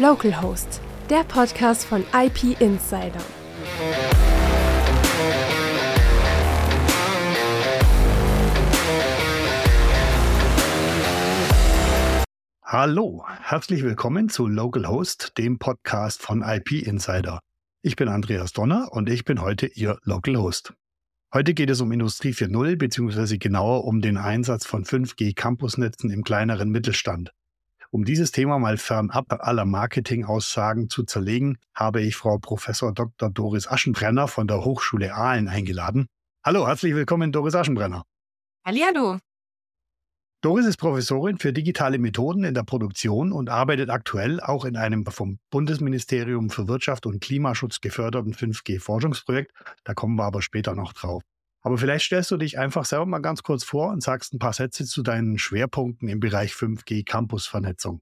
Localhost, der Podcast von IP Insider. Hallo, herzlich willkommen zu Localhost, dem Podcast von IP Insider. Ich bin Andreas Donner und ich bin heute Ihr Localhost. Heute geht es um Industrie 4.0 beziehungsweise genauer um den Einsatz von 5G Campusnetzen im kleineren Mittelstand. Um dieses Thema mal fernab aller Marketingaussagen zu zerlegen, habe ich Frau Professor Dr. Doris Aschenbrenner von der Hochschule Aalen eingeladen. Hallo, herzlich willkommen, Doris Aschenbrenner. Hallihallo. Doris ist Professorin für digitale Methoden in der Produktion und arbeitet aktuell auch in einem vom Bundesministerium für Wirtschaft und Klimaschutz geförderten 5G-Forschungsprojekt. Da kommen wir aber später noch drauf. Aber vielleicht stellst du dich einfach selber mal ganz kurz vor und sagst ein paar Sätze zu deinen Schwerpunkten im Bereich 5G Campusvernetzung.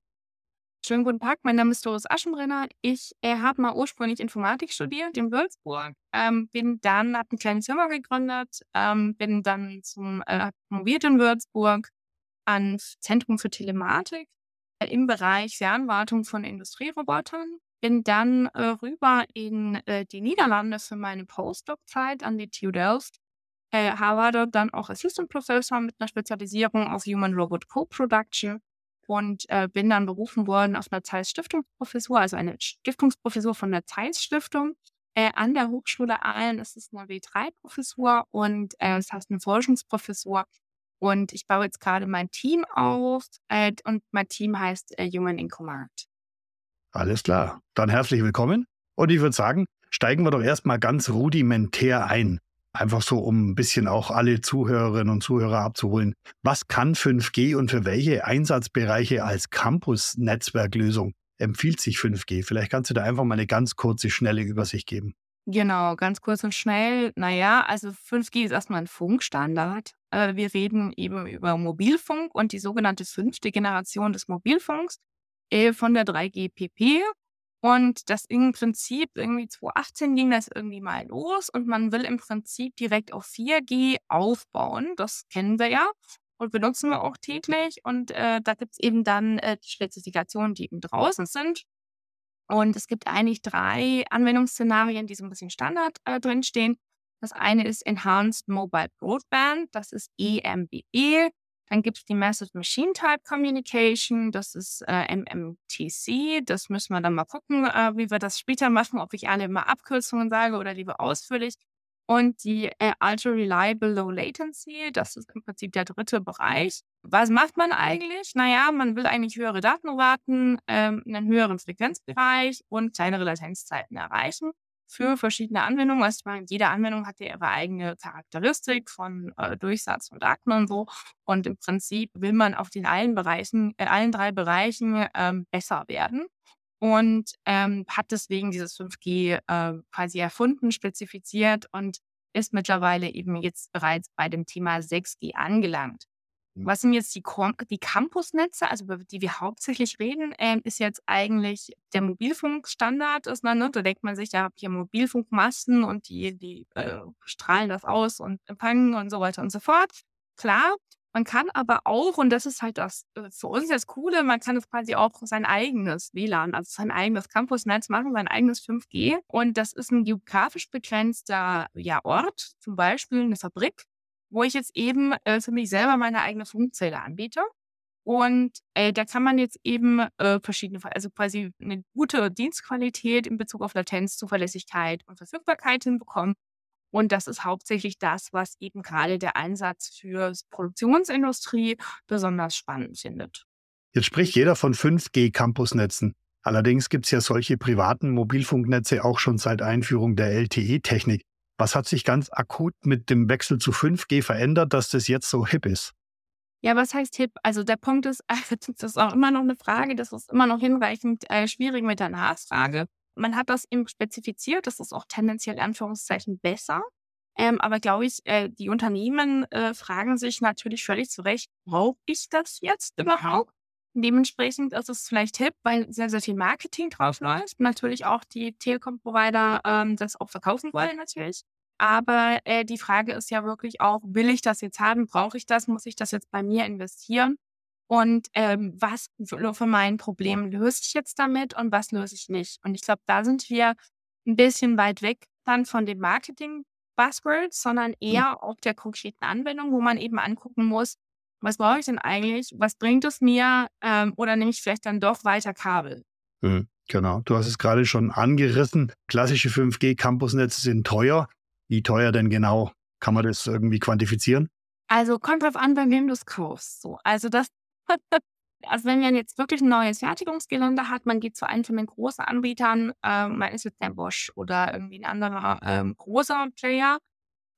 Schönen guten Tag, mein Name ist Doris Aschenbrenner. Ich äh, habe mal ursprünglich Informatik studiert in Würzburg. Ähm, bin dann, habe eine kleine Firma gegründet, ähm, bin dann zum äh, promoviert in Würzburg ans Zentrum für Telematik äh, im Bereich Fernwartung von Industrierobotern. Bin dann äh, rüber in äh, die Niederlande für meine Postdoc-Zeit an die TU Delft äh, dort dann auch Assistant Professor mit einer Spezialisierung auf Human Robot Co-Production und äh, bin dann berufen worden auf einer Zeiss Stiftungsprofessur, also eine Stiftungsprofessur von der Zeiss Stiftung. Äh, an der Hochschule Aalen ist es eine W3-Professur und äh, das heißt eine Forschungsprofessur. Und ich baue jetzt gerade mein Team auf äh, und mein Team heißt äh, Human in Command. Alles klar. Dann herzlich willkommen. Und ich würde sagen, steigen wir doch erstmal ganz rudimentär ein. Einfach so, um ein bisschen auch alle Zuhörerinnen und Zuhörer abzuholen. Was kann 5G und für welche Einsatzbereiche als Campus-Netzwerklösung empfiehlt sich 5G? Vielleicht kannst du da einfach mal eine ganz kurze, schnelle Übersicht geben. Genau, ganz kurz und schnell. Naja, also 5G ist erstmal ein Funkstandard. Äh, wir reden eben über Mobilfunk und die sogenannte fünfte Generation des Mobilfunks äh, von der 3GPP. Und das im Prinzip irgendwie 2018 ging das irgendwie mal los und man will im Prinzip direkt auf 4G aufbauen. Das kennen wir ja und benutzen wir auch täglich. Und äh, da gibt es eben dann äh, die Spezifikationen, die eben draußen sind. Und es gibt eigentlich drei Anwendungsszenarien, die so ein bisschen Standard äh, drinstehen. Das eine ist Enhanced Mobile Broadband, das ist EMBE. Dann gibt es die Message Machine Type Communication, das ist äh, MMTC. Das müssen wir dann mal gucken, äh, wie wir das später machen, ob ich alle immer Abkürzungen sage oder lieber ausführlich. Und die äh, Ultra Reliable Low Latency, das ist im Prinzip der dritte Bereich. Was macht man eigentlich? Naja, man will eigentlich höhere Datenraten, ähm, einen höheren Frequenzbereich und kleinere Latenzzeiten erreichen für verschiedene Anwendungen. Also meine, jede Anwendung hat ja ihre eigene Charakteristik von äh, Durchsatz und Daten und so. Und im Prinzip will man auf den allen Bereichen, äh, allen drei Bereichen ähm, besser werden. Und ähm, hat deswegen dieses 5G äh, quasi erfunden, spezifiziert und ist mittlerweile eben jetzt bereits bei dem Thema 6G angelangt. Mhm. Was sind jetzt die, die Campusnetze, also über die wir hauptsächlich reden, äh, ist jetzt eigentlich der Mobilfunkstandard. Ist, ne, da denkt man sich, da habe ich ja Mobilfunkmasten und die, die äh, strahlen das aus und empfangen und so weiter und so fort. Klar, man kann aber auch, und das ist halt das äh, für uns das Coole, man kann es quasi auch sein eigenes WLAN, also sein eigenes Campusnetz machen, sein eigenes 5G. Und das ist ein geografisch begrenzter ja, Ort, zum Beispiel eine Fabrik wo ich jetzt eben äh, für mich selber meine eigene Funkzelle anbiete. Und äh, da kann man jetzt eben äh, verschiedene, also quasi eine gute Dienstqualität in Bezug auf Latenz, Zuverlässigkeit und Verfügbarkeit hinbekommen. Und das ist hauptsächlich das, was eben gerade der Einsatz für Produktionsindustrie besonders spannend findet. Jetzt spricht jeder von 5G-Campusnetzen. Allerdings gibt es ja solche privaten Mobilfunknetze auch schon seit Einführung der LTE-Technik. Was hat sich ganz akut mit dem Wechsel zu 5G verändert, dass das jetzt so hip ist? Ja, was heißt hip? Also der Punkt ist, das ist auch immer noch eine Frage, das ist immer noch hinreichend äh, schwierig mit der Nachfrage. Man hat das eben spezifiziert, das ist auch tendenziell in Anführungszeichen besser. Ähm, aber glaube ich, äh, die Unternehmen äh, fragen sich natürlich völlig zu Recht, brauche ich das jetzt überhaupt? Dementsprechend ist es vielleicht hip, weil sehr, sehr viel Marketing drauf läuft. Natürlich auch die Telekom-Provider ähm, das auch verkaufen wollen natürlich. Aber äh, die Frage ist ja wirklich auch, will ich das jetzt haben? Brauche ich das? Muss ich das jetzt bei mir investieren? Und ähm, was für mein Problem löse ich jetzt damit und was löse ich nicht? Und ich glaube, da sind wir ein bisschen weit weg dann von den Marketing-Buzzwords, sondern mhm. eher mhm. auf der konkreten Anwendung, wo man eben angucken muss, was brauche ich denn eigentlich? Was bringt es mir? Ähm, oder nehme ich vielleicht dann doch weiter Kabel? Mhm, genau. Du hast es gerade schon angerissen. Klassische 5G-Campusnetze sind teuer. Wie teuer denn genau? Kann man das irgendwie quantifizieren? Also kommt drauf an, bei wem du es kaufst. So, also das, also wenn man jetzt wirklich ein neues Fertigungsgelände hat, man geht zu einem von den großen Anbietern, ähm, man ist jetzt der Bosch oder irgendwie ein anderer ähm, großer Player,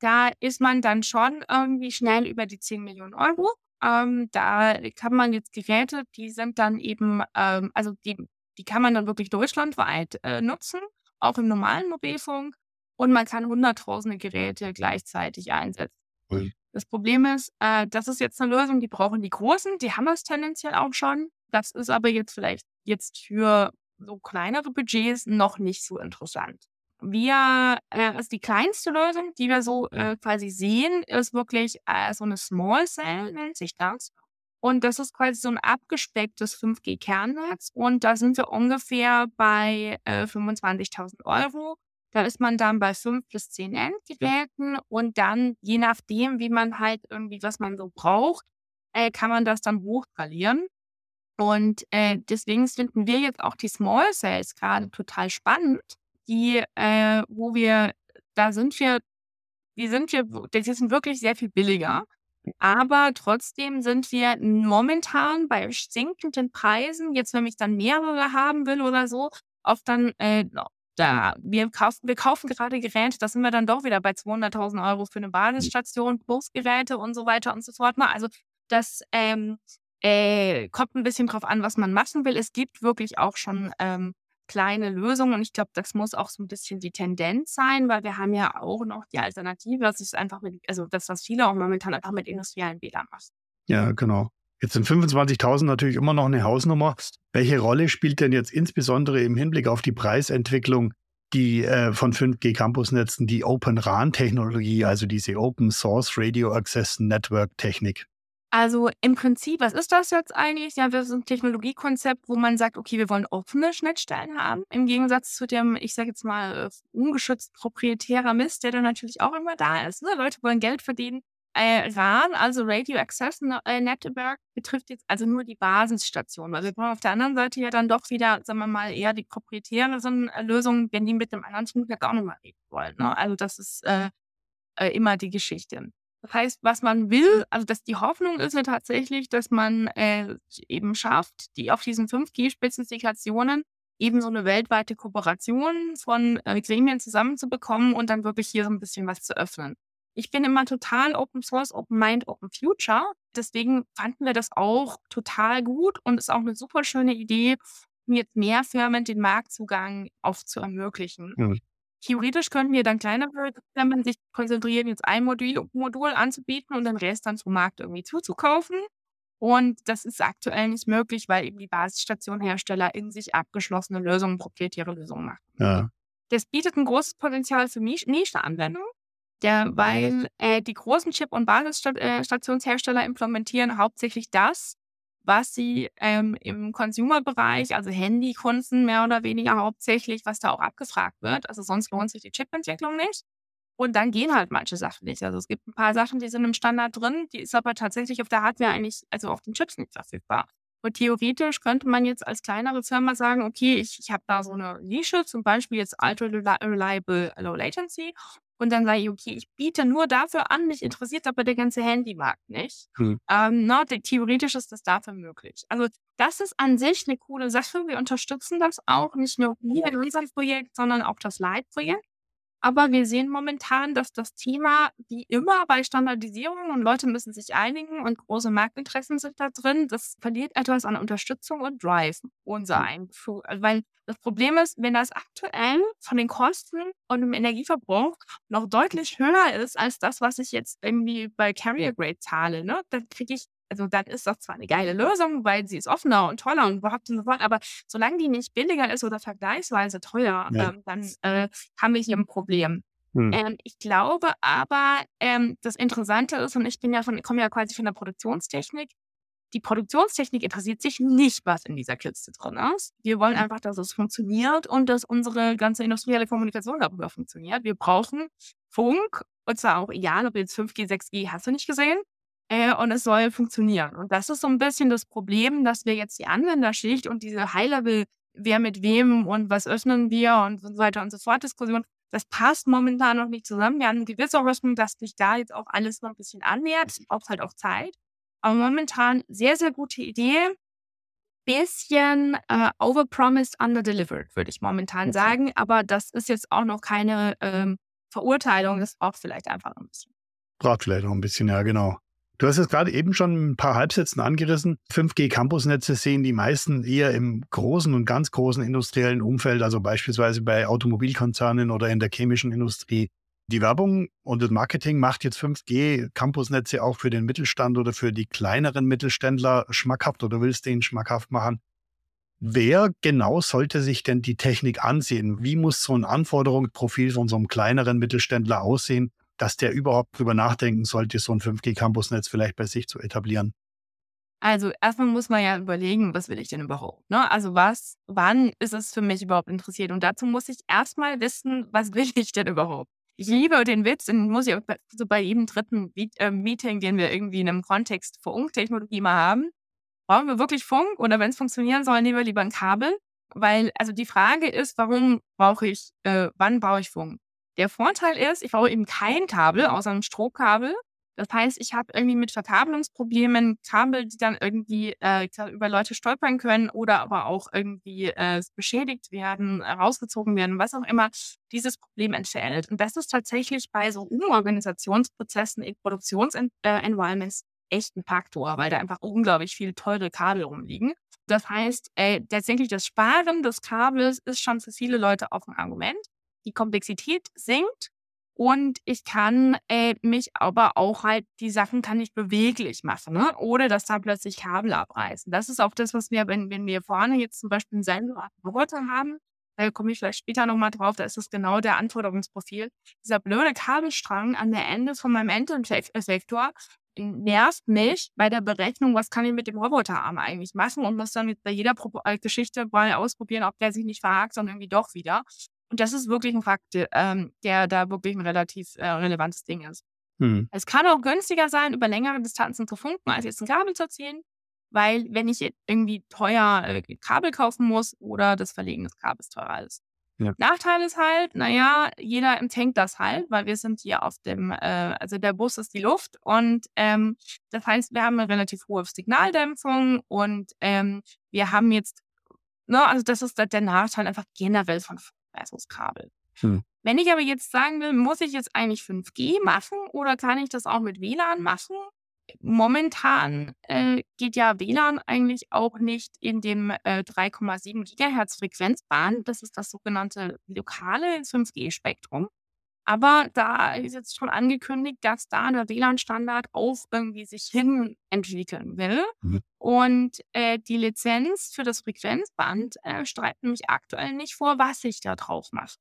da ist man dann schon irgendwie schnell über die 10 Millionen Euro. Ähm, da kann man jetzt Geräte, die sind dann eben, ähm, also die, die kann man dann wirklich deutschlandweit äh, nutzen, auch im normalen Mobilfunk. Und man kann hunderttausende Geräte gleichzeitig einsetzen. Mhm. Das Problem ist, äh, das ist jetzt eine Lösung, die brauchen die Großen, die haben es tendenziell auch schon. Das ist aber jetzt vielleicht jetzt für so kleinere Budgets noch nicht so interessant. Wir, äh, also die kleinste Lösung, die wir so äh, quasi sehen, ist wirklich äh, so eine Small Cell, nennt sich das. Und das ist quasi so ein abgespecktes 5G-Kernnetz. Und da sind wir ungefähr bei äh, 25.000 Euro. Da ist man dann bei 5 bis 10 Endgeräten und dann, je nachdem, wie man halt irgendwie, was man so braucht, äh, kann man das dann hochskalieren. Und äh, deswegen finden wir jetzt auch die Small Cells gerade total spannend, die, äh, wo wir, da sind wir, die sind wir, die sind wirklich sehr viel billiger. Aber trotzdem sind wir momentan bei sinkenden Preisen, jetzt wenn ich dann mehrere haben will oder so, oft dann äh, da, wir kaufen, wir kaufen gerade Geräte, da sind wir dann doch wieder bei 200.000 Euro für eine hm. Basisstation, plus Geräte und so weiter und so fort. Ne? Also das ähm, äh, kommt ein bisschen drauf an, was man machen will. Es gibt wirklich auch schon ähm, kleine Lösungen und ich glaube, das muss auch so ein bisschen die Tendenz sein, weil wir haben ja auch noch die Alternative, das ist einfach mit, also das, was viele auch momentan einfach mit industriellen Bädern machen. Ja, genau. Jetzt sind 25.000 natürlich immer noch eine Hausnummer. Welche Rolle spielt denn jetzt insbesondere im Hinblick auf die Preisentwicklung die äh, von 5G Campusnetzen die Open RAN Technologie, also diese Open Source Radio Access Network Technik? Also im Prinzip, was ist das jetzt eigentlich? Ja, wir sind ein Technologiekonzept, wo man sagt, okay, wir wollen offene Schnittstellen haben, im Gegensatz zu dem, ich sage jetzt mal, äh, ungeschützt proprietärer Mist, der dann natürlich auch immer da ist. Ne? Leute wollen Geld verdienen äh, RAN, also Radio Access äh, Network, betrifft jetzt also nur die Basisstation. Weil wir brauchen auf der anderen Seite ja dann doch wieder, sagen wir mal, eher die proprietären äh, Lösungen, wenn die mit dem anderen Netzwerk auch nochmal reden wollen. Ne? Also das ist äh, immer die Geschichte. Das heißt, was man will, also dass die Hoffnung ist ja tatsächlich, dass man äh, eben schafft, die auf diesen 5G-Spezifikationen eben so eine weltweite Kooperation von äh, Gremien zusammenzubekommen und dann wirklich hier so ein bisschen was zu öffnen. Ich bin immer total Open Source, Open Mind, Open Future. Deswegen fanden wir das auch total gut und ist auch eine super schöne Idee, jetzt mehr Firmen den Marktzugang auch zu ermöglichen. Mhm. Theoretisch könnten wir dann kleinere Firmen sich konzentrieren, jetzt ein Modul, Modul anzubieten und den Rest dann zum Markt irgendwie zuzukaufen. Und das ist aktuell nicht möglich, weil eben die Basisstationhersteller in sich abgeschlossene Lösungen, proprietäre Lösungen machen. Ja. Das bietet ein großes Potenzial für Nische-Anwendungen. Weil äh, die großen Chip- und Basisstationshersteller implementieren hauptsächlich das, was sie ähm, im Consumer-Bereich, also Handykunden mehr oder weniger hauptsächlich, was da auch abgefragt wird. Also sonst lohnt sich die Chipentwicklung nicht. Und dann gehen halt manche Sachen nicht. Also es gibt ein paar Sachen, die sind im Standard drin, die ist aber tatsächlich auf der Hardware eigentlich, also auf den Chips nicht verfügbar. Und theoretisch könnte man jetzt als kleinere Firma sagen, okay, ich, ich habe da so eine Nische, zum Beispiel jetzt Ultra Reliable Low Latency und dann sage ich, okay, ich biete nur dafür an, mich interessiert aber der ganze Handymarkt nicht. Hm. Ähm, na, theoretisch ist das dafür möglich. Also das ist an sich eine coole Sache. Wir unterstützen das auch, nicht nur hier in unserem Projekt, sondern auch das Leitprojekt. Aber wir sehen momentan, dass das Thema, wie immer bei Standardisierung und Leute müssen sich einigen und große Marktinteressen sind da drin, das verliert etwas an Unterstützung und Drive, unser Einfuhr. Also, weil das Problem ist, wenn das aktuell von den Kosten und dem Energieverbrauch noch deutlich höher ist als das, was ich jetzt irgendwie bei Carrier Grade zahle, ne, dann kriege ich also dann ist das zwar eine geile Lösung, weil sie ist offener und toller und überhaupt und so fort, aber solange die nicht billiger ist oder vergleichsweise teuer, ja. ähm, dann äh, haben wir hier ein Problem. Hm. Ähm, ich glaube aber, ähm, das Interessante ist, und ich bin ja von, komme ja quasi von der Produktionstechnik, die Produktionstechnik interessiert sich nicht, was in dieser Kiste drin ist. Wir wollen einfach, dass es funktioniert und dass unsere ganze industrielle Kommunikation darüber funktioniert. Wir brauchen Funk, und zwar auch egal, ob jetzt 5G, 6G, hast du nicht gesehen. Äh, und es soll funktionieren. Und das ist so ein bisschen das Problem, dass wir jetzt die Anwenderschicht und diese High-Level, wer mit wem und was öffnen wir und so weiter und so fort Diskussion, das passt momentan noch nicht zusammen. Wir haben gewisse Hoffnung, dass sich da jetzt auch alles noch ein bisschen annähert. Es braucht halt auch Zeit. Aber momentan sehr, sehr gute Idee. Bisschen äh, overpromised, underdelivered, würde ich momentan okay. sagen. Aber das ist jetzt auch noch keine ähm, Verurteilung. Das braucht vielleicht einfach ein bisschen. Braucht vielleicht noch ein bisschen, ja, genau. Du hast es gerade eben schon ein paar Halbsätzen angerissen. 5G-Campusnetze sehen die meisten eher im großen und ganz großen industriellen Umfeld, also beispielsweise bei Automobilkonzernen oder in der chemischen Industrie. Die Werbung und das Marketing macht jetzt 5G-Campusnetze auch für den Mittelstand oder für die kleineren Mittelständler schmackhaft oder willst du ihn schmackhaft machen? Wer genau sollte sich denn die Technik ansehen? Wie muss so ein Anforderungsprofil von so einem kleineren Mittelständler aussehen, dass der überhaupt drüber nachdenken sollte, so ein 5G-Campusnetz vielleicht bei sich zu etablieren? Also erstmal muss man ja überlegen, was will ich denn überhaupt? Ne? Also was, wann ist es für mich überhaupt interessiert? Und dazu muss ich erstmal wissen, was will ich denn überhaupt? ich liebe den Witz und muss ich so bei jedem dritten äh, Meeting, den wir irgendwie in einem Kontext Funktechnologie mal haben, brauchen wir wirklich Funk oder wenn es funktionieren soll, nehmen wir lieber ein Kabel. Weil, also die Frage ist, warum brauche ich, äh, wann brauche ich Funk? Der Vorteil ist, ich brauche eben kein Kabel, außer einem Stromkabel. Das heißt, ich habe irgendwie mit Verkabelungsproblemen Kabel, die dann irgendwie äh, über Leute stolpern können oder aber auch irgendwie äh, beschädigt werden, rausgezogen werden, was auch immer, dieses Problem entfällt. Und das ist tatsächlich bei so Umorganisationsprozessen in Produktionsenvironments äh, echt ein Faktor, weil da einfach unglaublich viele teure Kabel rumliegen. Das heißt, äh, tatsächlich das Sparen des Kabels ist schon für viele Leute auch ein Argument. Die Komplexität sinkt und ich kann äh, mich aber auch halt, die Sachen kann ich beweglich machen, ne? ohne dass da plötzlich Kabel abreißen. Das ist auch das, was wir, wenn, wenn wir vorne jetzt zum Beispiel einen Sensorroboter haben, da komme ich vielleicht später nochmal drauf, da ist es genau der Anforderungsprofil. Dieser blöde Kabelstrang an der Ende von meinem Endeffektor nervt mich bei der Berechnung, was kann ich mit dem Roboterarm eigentlich machen und muss dann bei jeder Pro äh, Geschichte mal ausprobieren, ob der sich nicht verhakt, sondern irgendwie doch wieder. Und das ist wirklich ein Fakt, ähm, der da wirklich ein relativ äh, relevantes Ding ist. Hm. Es kann auch günstiger sein, über längere Distanzen zu funken, als jetzt ein Kabel zu ziehen, weil wenn ich irgendwie teuer äh, Kabel kaufen muss oder das Verlegen des Kabels teurer ist. Ja. Nachteil ist halt, naja, jeder empfängt das halt, weil wir sind hier auf dem, äh, also der Bus ist die Luft und ähm, das heißt, wir haben eine relativ hohe Signaldämpfung und ähm, wir haben jetzt, ne, also das ist der Nachteil einfach generell von Leistungskabel. Hm. Wenn ich aber jetzt sagen will, muss ich jetzt eigentlich 5G machen oder kann ich das auch mit WLAN machen? Momentan äh, geht ja WLAN eigentlich auch nicht in dem äh, 3,7 Gigahertz Frequenzbahn. Das ist das sogenannte lokale 5G-Spektrum. Aber da ist jetzt schon angekündigt, dass da der WLAN-Standard auch irgendwie sich hin entwickeln will. Mhm. Und äh, die Lizenz für das Frequenzband äh, streitet mich aktuell nicht vor, was ich da drauf mache.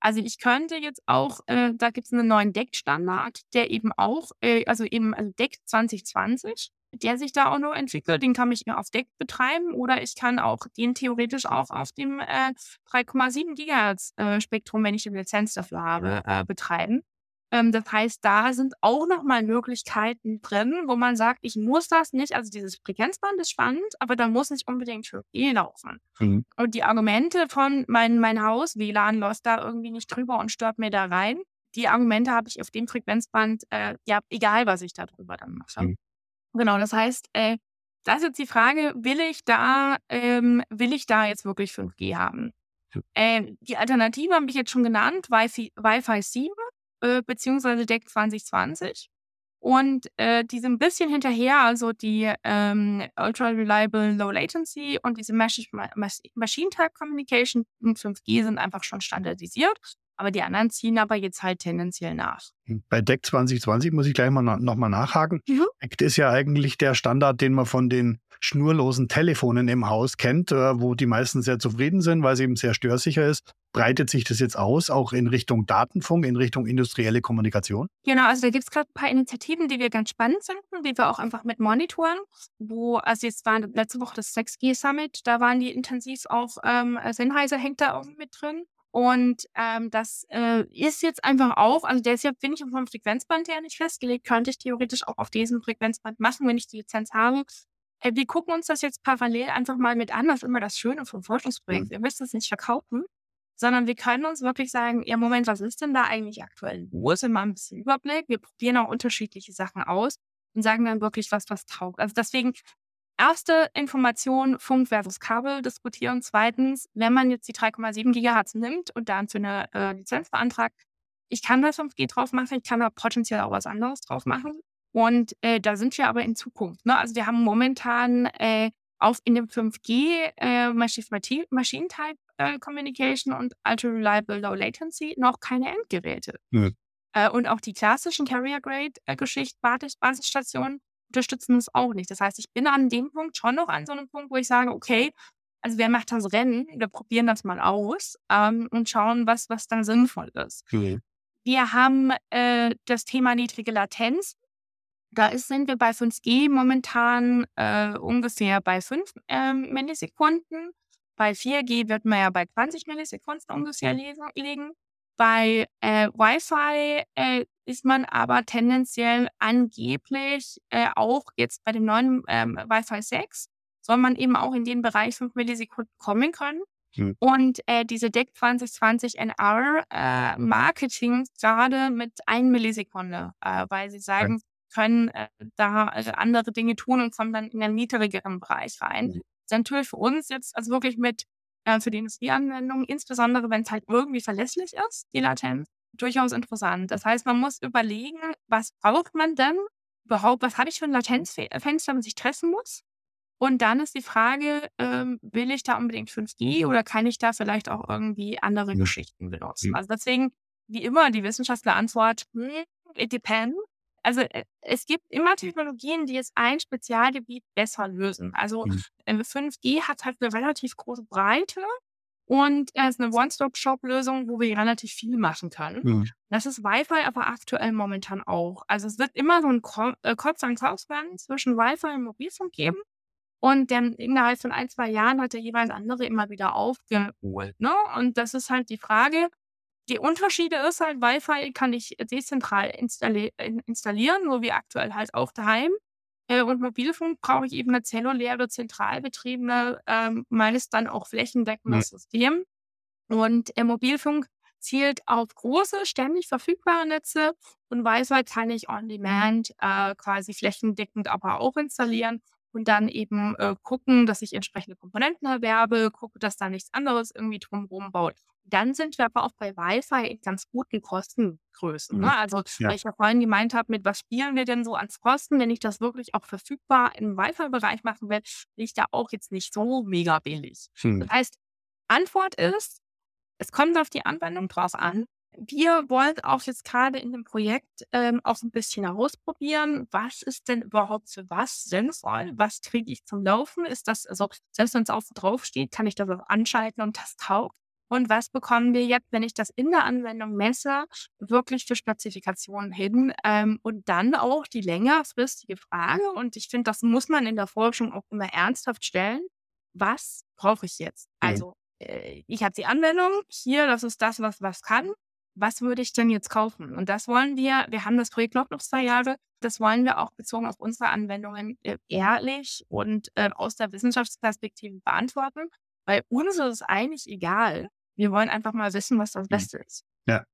Also ich könnte jetzt auch, äh, da gibt es einen neuen DECT-Standard, der eben auch, äh, also eben also DECT 2020, der sich da auch noch entwickelt. Den kann ich auf Deck betreiben oder ich kann auch den theoretisch auch auf dem äh, 3,7 Gigahertz äh, Spektrum, wenn ich eine Lizenz dafür habe, äh, betreiben. Ähm, das heißt, da sind auch nochmal Möglichkeiten drin, wo man sagt, ich muss das nicht, also dieses Frequenzband ist spannend, aber da muss nicht unbedingt für E laufen. Mhm. Und die Argumente von mein, mein Haus, WLAN läuft da irgendwie nicht drüber und stört mir da rein. Die Argumente habe ich auf dem Frequenzband, äh, ja, egal was ich da drüber dann mache. Mhm. Genau, das heißt, äh, da ist jetzt die Frage, will ich da, ähm, will ich da jetzt wirklich 5G haben? Äh, die Alternative habe ich jetzt schon genannt, Wi-Fi, Wi-Fi 7 äh, beziehungsweise DEC 2020. Und äh, die sind ein bisschen hinterher, also die ähm, Ultra Reliable Low Latency und diese Machine Type Communication und 5G sind einfach schon standardisiert. Aber die anderen ziehen aber jetzt halt tendenziell nach. Hm, bei DEC 2020 muss ich gleich mal nochmal nachhaken. Mhm. DECT ist ja eigentlich der Standard, den man von den schnurlosen Telefonen im Haus kennt, äh, wo die meisten sehr zufrieden sind, weil es eben sehr störsicher ist. Breitet sich das jetzt aus, auch in Richtung Datenfunk, in Richtung industrielle Kommunikation? Genau, also da gibt es gerade ein paar Initiativen, die wir ganz spannend finden, die wir auch einfach mit monitoren, wo, also jetzt war letzte Woche das 6G Summit, da waren die intensiv auch, ähm, Sennheiser hängt da auch mit drin. Und ähm, das äh, ist jetzt einfach auch, also der ist ja, bin ich vom Frequenzband her nicht festgelegt, könnte ich theoretisch auch auf diesem Frequenzband machen, wenn ich die Lizenz habe. Äh, wir gucken uns das jetzt parallel einfach mal mit an, das ist immer das Schöne vom Forschungsprojekt. Mhm. Wir müssen es nicht verkaufen, sondern wir können uns wirklich sagen, ja Moment, was ist denn da eigentlich aktuell los? Immer ein bisschen Überblick. Wir probieren auch unterschiedliche Sachen aus und sagen dann wirklich, was was taugt. Also deswegen erste Information Funk versus Kabel diskutieren. Zweitens, wenn man jetzt die 3,7 Gigahertz nimmt und dann für eine äh, Lizenz beantragt, ich kann da 5G drauf machen, ich kann da potenziell auch was anderes drauf machen. Und äh, da sind wir aber in Zukunft. Ne? Also wir haben momentan äh, auf in dem 5G äh, Machine Type äh, Communication und Ultra Reliable Low Latency noch keine Endgeräte. Ja. Äh, und auch die klassischen Carrier Grade äh, Geschichte Basisstationen unterstützen es auch nicht. Das heißt, ich bin an dem Punkt schon noch an so einem Punkt, wo ich sage, okay, also wer macht das Rennen? Wir probieren das mal aus ähm, und schauen, was, was dann sinnvoll ist. Mhm. Wir haben äh, das Thema niedrige Latenz. Da ist, sind wir bei 5G momentan äh, ungefähr bei 5 äh, Millisekunden. Bei 4G wird man ja bei 20 Millisekunden ungefähr liegen. Bei äh, Wi-Fi äh, ist man aber tendenziell angeblich äh, auch jetzt bei dem neuen ähm, Wi-Fi 6 soll man eben auch in den Bereich 5 Millisekunden kommen können. Hm. Und äh, diese DEC 2020 NR äh, Marketing gerade mit 1 Millisekunde, äh, weil sie sagen, können äh, da äh, andere Dinge tun und kommen dann in den niedrigeren Bereich rein. Mhm. Das ist natürlich für uns jetzt also wirklich mit äh, für die Industrieanwendung, insbesondere wenn es halt irgendwie verlässlich ist, die Latenz, durchaus interessant. Das heißt, man muss überlegen, was braucht man denn überhaupt, was habe ich für ein Latenzfenster, das ich treffen muss? Und dann ist die Frage, ähm, will ich da unbedingt 5G oder kann ich da vielleicht auch irgendwie andere Geschichten benutzen? Also deswegen, wie immer, die Wissenschaftler-Antwort, hm, it depends. Also äh, es gibt immer Technologien, die jetzt ein Spezialgebiet besser lösen. Also mhm. 5G hat halt eine relativ große Breite und es ist eine One-Stop-Shop-Lösung, wo wir relativ viel machen können. Mhm. Das ist Wi-Fi aber aktuell momentan auch. Also es wird immer so ein äh, Kopf an Kopf zwischen Wi-Fi und Mobilfunk geben. Und dann innerhalb von ein, zwei Jahren hat der jeweils andere immer wieder aufgeholt. Ne? Und das ist halt die Frage, die Unterschiede ist halt, Wi-Fi kann ich dezentral installi installieren, so wie aktuell halt auch daheim. Äh, und Mobilfunk brauche ich eben eine zelluläre, zentral betriebene, ähm, meist dann auch flächendeckendes mhm. System. Und äh, Mobilfunk zielt auf große, ständig verfügbare Netze und Wi-Fi kann ich on demand äh, quasi flächendeckend aber auch installieren und dann eben äh, gucken, dass ich entsprechende Komponenten erwerbe, gucke, dass da nichts anderes irgendwie drumherum baut. Dann sind wir aber auch bei Wi-Fi in ganz guten Kostengrößen. Ne? Mhm. Also, ja. weil ich ja vorhin gemeint habe, mit was spielen wir denn so ans Kosten, wenn ich das wirklich auch verfügbar im Wi-Fi-Bereich machen will, bin ich da auch jetzt nicht so mega billig. Mhm. Das heißt, Antwort ist, es kommt auf die Anwendung drauf an. Wir wollen auch jetzt gerade in dem Projekt ähm, auch ein bisschen ausprobieren, was ist denn überhaupt für was sinnvoll? Was kriege ich zum Laufen? Ist das, also selbst wenn es auf drauf steht, kann ich das auch anschalten und das taugt? Und was bekommen wir jetzt, wenn ich das in der Anwendung messe, wirklich für Spezifikationen hin? Ähm, und dann auch die längerfristige Frage, und ich finde, das muss man in der Forschung auch immer ernsthaft stellen, was brauche ich jetzt? Mhm. Also äh, ich habe die Anwendung, hier, das ist das, was was kann. Was würde ich denn jetzt kaufen? Und das wollen wir, wir haben das Projekt noch zwei Jahre, das wollen wir auch bezogen auf unsere Anwendungen äh, ehrlich und äh, aus der Wissenschaftsperspektive beantworten, weil uns ist es eigentlich egal, wir wollen einfach mal wissen, was das mhm. Beste ist. Ja.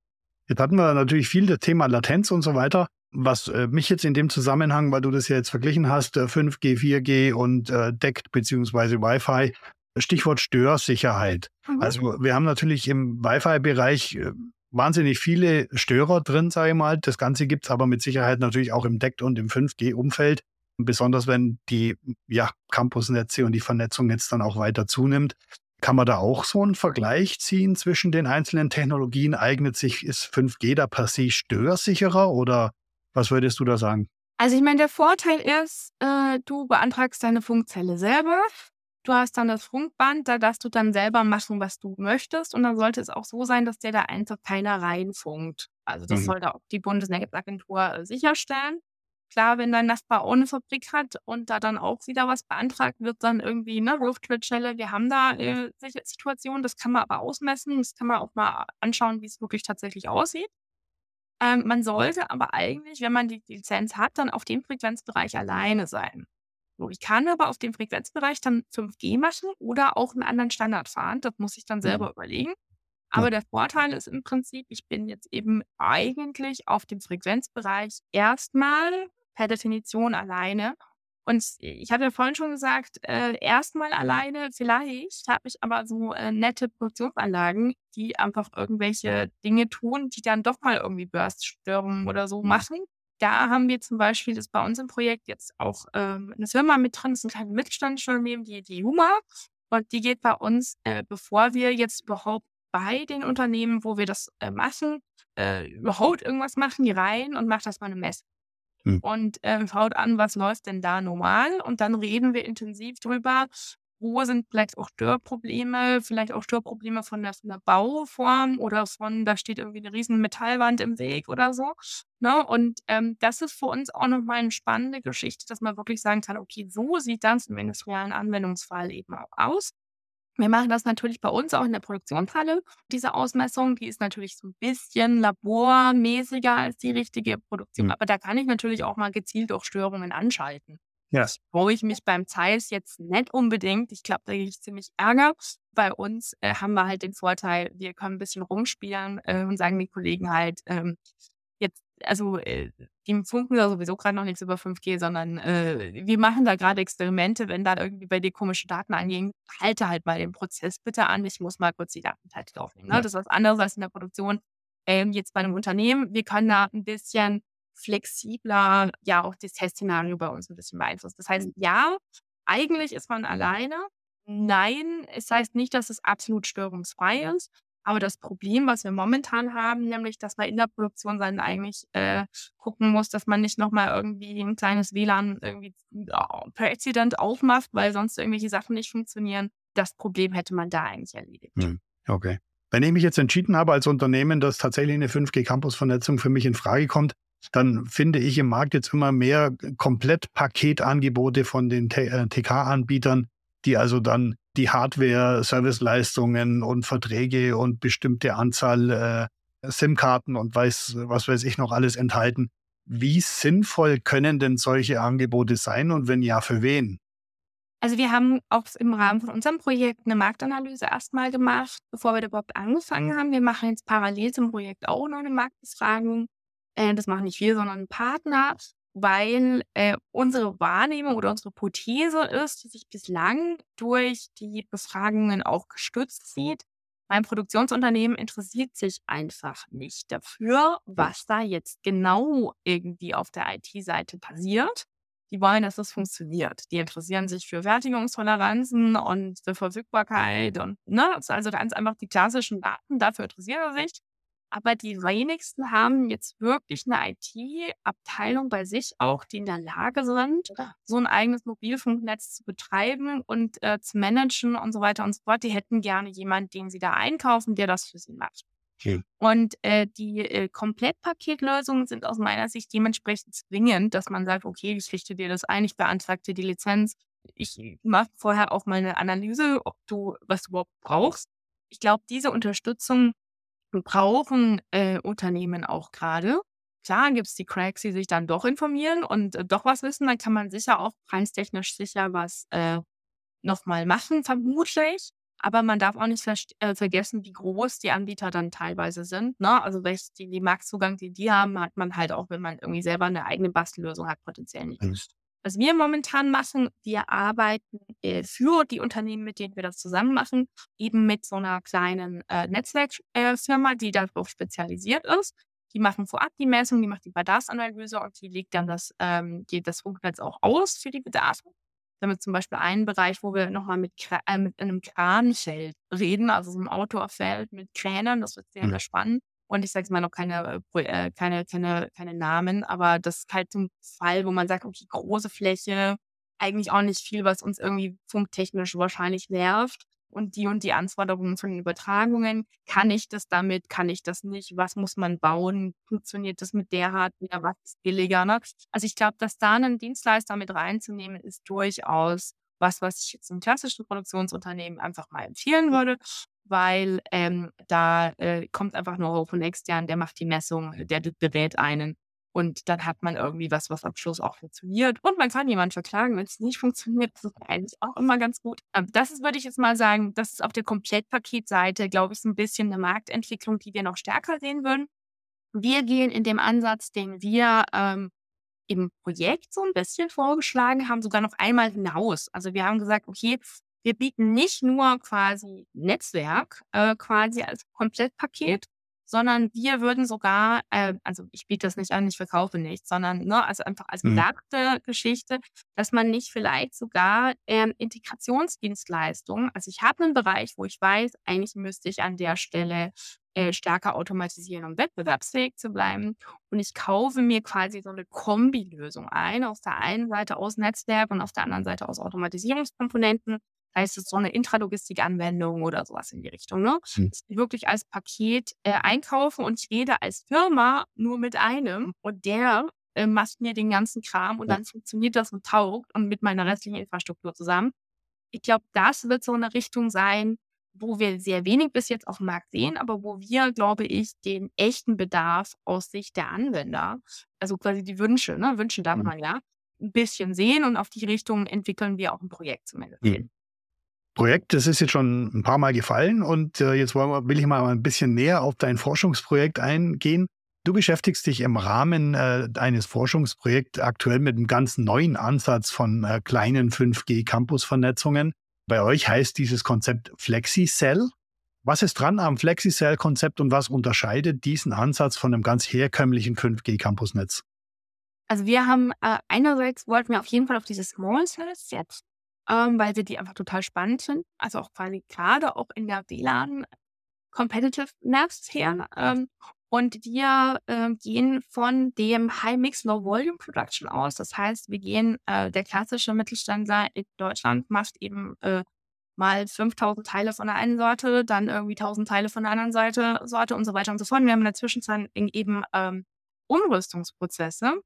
Jetzt hatten wir natürlich viel das Thema Latenz und so weiter. Was äh, mich jetzt in dem Zusammenhang, weil du das ja jetzt verglichen hast, äh, 5G, 4G und äh, DECT beziehungsweise Wi-Fi, Stichwort Störsicherheit. Mhm. Also wir haben natürlich im Wi-Fi-Bereich äh, wahnsinnig viele Störer drin, sage ich mal. Das Ganze gibt es aber mit Sicherheit natürlich auch im DECT und im 5G-Umfeld. Besonders wenn die ja, Campusnetze und die Vernetzung jetzt dann auch weiter zunimmt. Kann man da auch so einen Vergleich ziehen zwischen den einzelnen Technologien? Eignet sich, ist 5G da per se störsicherer oder was würdest du da sagen? Also ich meine, der Vorteil ist, äh, du beantragst deine Funkzelle selber. Du hast dann das Funkband, da darfst du dann selber machen, was du möchtest. Und dann sollte es auch so sein, dass der da einfach keiner reinfunkt. Also das Mhm. sollte auch die Bundesnetzagentur äh, sicherstellen. Klar, wenn dein Nachbar auch eine Fabrik hat und da dann auch wieder was beantragt wird, dann irgendwie, ne, Luftschnittstelle, wir haben da äh, solche Situationen, das kann man aber ausmessen, das kann man auch mal anschauen, wie es wirklich tatsächlich aussieht. Ähm, man sollte aber eigentlich, wenn man die Lizenz hat, dann auf dem Frequenzbereich alleine sein. So, ich kann aber auf dem Frequenzbereich dann 5G machen oder auch einen anderen Standard fahren. Das muss ich dann selber überlegen. Aber der Vorteil ist im Prinzip, ich bin jetzt eben eigentlich auf dem Frequenzbereich erstmal per Definition alleine. Und ich hatte ja vorhin schon gesagt, äh, erstmal alleine, vielleicht habe ich aber so äh, nette Produktionsanlagen, die einfach irgendwelche Dinge tun, die dann doch mal irgendwie Burst-Störungen oder so machen. Da haben wir zum Beispiel, das bei uns im Projekt jetzt auch ähm, eine Firma mit drin, das ist ein kleines Mittelstandsunternehmen, die, die Juma. Und die geht bei uns, äh, bevor wir jetzt überhaupt bei den Unternehmen, wo wir das äh, machen, äh, überhaupt irgendwas machen, die rein und macht das mal eine Messe. Hm. Und äh, schaut an, was läuft denn da normal. Und dann reden wir intensiv drüber, wo sind vielleicht auch Störprobleme, vielleicht auch Störprobleme von der, von der Bauform oder von, da steht irgendwie eine riesen Metallwand im Weg oder so. Ne? Und ähm, das ist für uns auch nochmal eine spannende Geschichte, dass man wirklich sagen kann, okay, so sieht das im industriellen Anwendungsfall eben auch aus. Wir machen das natürlich bei uns auch in der Produktionshalle. Diese Ausmessung, die ist natürlich so ein bisschen labormäßiger als die richtige Produktion. Mhm. Aber da kann ich natürlich auch mal gezielt auch Störungen anschalten. Ja. Wo ich mich beim Zeiss jetzt nicht unbedingt, ich glaube, da kriege ich ziemlich Ärger. Bei uns äh, haben wir halt den Vorteil, wir können ein bisschen rumspielen äh, und sagen den Kollegen halt, ähm, also äh, die funken da sowieso gerade noch nichts über 5G, sondern äh, wir machen da gerade Experimente, wenn da irgendwie bei dir komische Daten eingehen, halte halt mal den Prozess bitte an, ich muss mal kurz die Daten halt aufnehmen. Ne? Ja. Das ist was anderes als in der Produktion. Ähm, jetzt bei einem Unternehmen, wir können da ein bisschen flexibler ja auch das Testszenario bei uns ein bisschen beeinflussen. Das heißt, ja, eigentlich ist man alleine. Nein, es heißt nicht, dass es absolut störungsfrei ist. Aber das Problem, was wir momentan haben, nämlich, dass man in der Produktion dann eigentlich äh, gucken muss, dass man nicht nochmal irgendwie ein kleines WLAN irgendwie ja, per Accident aufmacht, weil sonst irgendwelche Sachen nicht funktionieren. Das Problem hätte man da eigentlich erledigt. Hm. Okay. Wenn ich mich jetzt entschieden habe als Unternehmen, dass tatsächlich eine 5G-Campus-Vernetzung für mich in Frage kommt, dann finde ich im Markt jetzt immer mehr Komplettpaketangebote von den äh, TK-Anbietern, die also dann die Hardware, Serviceleistungen und Verträge und bestimmte Anzahl äh, SIM-Karten und weiß, was weiß ich noch alles enthalten. Wie sinnvoll können denn solche Angebote sein und wenn ja, für wen? Also wir haben auch im Rahmen von unserem Projekt eine Marktanalyse erstmal gemacht, bevor wir überhaupt angefangen haben. Wir machen jetzt parallel zum Projekt auch noch eine Marktbefragung. Äh, das machen nicht wir, sondern Partner, weil äh, unsere Wahrnehmung oder unsere Hypothese ist, die sich bislang durch die Befragungen auch gestützt sieht. Mein Produktionsunternehmen interessiert sich einfach nicht dafür, was da jetzt genau irgendwie auf der IT-Seite passiert. Die wollen, dass das funktioniert. Die interessieren sich für Fertigungstoleranzen und für Verfügbarkeit und ne, also ganz einfach die klassischen Daten, dafür interessieren sie sich. Aber die wenigsten haben jetzt wirklich eine IT-Abteilung bei sich auch, die in der Lage sind, so ein eigenes Mobilfunknetz zu betreiben und äh, zu managen und so weiter und so fort. Die hätten gerne jemanden, den sie da einkaufen, der das für sie macht. Okay. Und äh, die äh, Komplettpaketlösungen sind aus meiner Sicht dementsprechend zwingend, dass man sagt, okay, ich richte dir das ein, ich beantrage dir die Lizenz. Ich mache vorher auch mal eine Analyse, ob du was du überhaupt brauchst. Ich glaube, diese Unterstützung brauchen äh, Unternehmen auch gerade. Klar gibt es die Cracks, die sich dann doch informieren und äh, doch was wissen. Dann kann man sicher auch preistechnisch sicher was äh, nochmal machen, vermutlich. Aber man darf auch nicht äh, vergessen, wie groß die Anbieter dann teilweise sind. Ne? Also welche die, die Marktzugang, die die haben, hat man halt auch, wenn man irgendwie selber eine eigene Bastellösung hat, potenziell nicht. Was wir momentan machen, wir arbeiten äh, für die Unternehmen, mit denen wir das zusammen machen, eben mit so einer kleinen äh, Netzwerkfirma, äh, die darauf spezialisiert ist. Die machen vorab die Messung, die macht die Bedarfsanalyse und die legt dann das, ähm, die, das Funknetz auch aus für die Bedarfe. Damit zum Beispiel einen Bereich, wo wir nochmal mit, äh, mit einem Kranfeld reden, also so einem Outdoor-Feld mit Kränen, das wird sehr, Mhm. sehr spannend. Und ich sage mal noch keine, äh, keine, keine, keine Namen, aber das ist halt ein Fall, wo man sagt, okay, große Fläche, eigentlich auch nicht viel, was uns irgendwie funktechnisch wahrscheinlich nervt. Und die und die Anforderungen zu den Übertragungen. Kann ich das damit? Kann ich das nicht? Was muss man bauen? Funktioniert das mit der Hardware? Was ist billiger? Ne? Also ich glaube, dass da einen Dienstleister mit reinzunehmen, ist durchaus was, was ich jetzt im klassischen Produktionsunternehmen einfach mal empfehlen würde, weil ähm, da äh, kommt einfach nur von extern, der macht die Messung, der berät einen und dann hat man irgendwie was, was am Schluss auch funktioniert. Und man kann jemanden verklagen, wenn es nicht funktioniert. Das ist eigentlich auch immer ganz gut. Ähm, das ist, würde ich jetzt mal sagen, das ist auf der Komplettpaketseite, glaube ich, so ein bisschen eine Marktentwicklung, die wir noch stärker sehen würden. Wir gehen in dem Ansatz, den wir ähm, im Projekt so ein bisschen vorgeschlagen haben, sogar noch einmal hinaus. Also wir haben gesagt, okay, wir bieten nicht nur quasi Netzwerk äh, quasi als Komplettpaket, sondern wir würden sogar, äh, also ich biete das nicht an, ich verkaufe nichts, sondern ne, also einfach als mhm. gesagte Geschichte, dass man nicht vielleicht sogar ähm, Integrationsdienstleistungen, also ich habe einen Bereich, wo ich weiß, eigentlich müsste ich an der Stelle äh, stärker automatisieren, um wettbewerbsfähig zu bleiben. Und ich kaufe mir quasi so eine Kombilösung ein, auf der einen Seite aus Netzwerk und auf der anderen Seite aus Automatisierungskomponenten heißt es so eine Intralogistik-Anwendung oder sowas in die Richtung, ne? Mhm. Wirklich als Paket äh, einkaufen und ich rede als Firma nur mit einem und der äh, macht mir den ganzen Kram und dann funktioniert das und taugt und mit meiner restlichen Infrastruktur zusammen. Ich glaube, das wird so eine Richtung sein, wo wir sehr wenig bis jetzt auf dem Markt sehen, aber wo wir, glaube ich, den echten Bedarf aus Sicht der Anwender, also quasi die Wünsche, ne, Wünsche darf mhm. man ja, ein bisschen sehen und auf die Richtung entwickeln wir auch ein Projekt zumindest. Mhm. Projekt, das ist jetzt schon ein paar Mal gefallen und äh, jetzt wir, will ich mal ein bisschen näher auf dein Forschungsprojekt eingehen. Du beschäftigst dich im Rahmen äh, eines Forschungsprojekts aktuell mit einem ganz neuen Ansatz von äh, kleinen 5G-Campus-Vernetzungen. Bei euch heißt dieses Konzept FlexiCell. Was ist dran am FlexiCell-Konzept und was unterscheidet diesen Ansatz von einem ganz herkömmlichen 5G-Campusnetz? Also wir haben äh, einerseits wollten wir auf jeden Fall auf diese Small Cells jetzt ähm, weil wir die einfach total spannend finden. Also auch quasi gerade auch in der WLAN Competitiveness her. Ähm, und wir äh, gehen von dem High Mix Low Volume Production aus. Das heißt, wir gehen, äh, der klassische Mittelständler in Deutschland macht eben äh, mal 5000 Teile von der einen Sorte, dann irgendwie 1000 Teile von der anderen Seite, Sorte und so weiter und so fort. Wir haben in der Zwischenzeit eben ähm, Umrüstungsprozesse.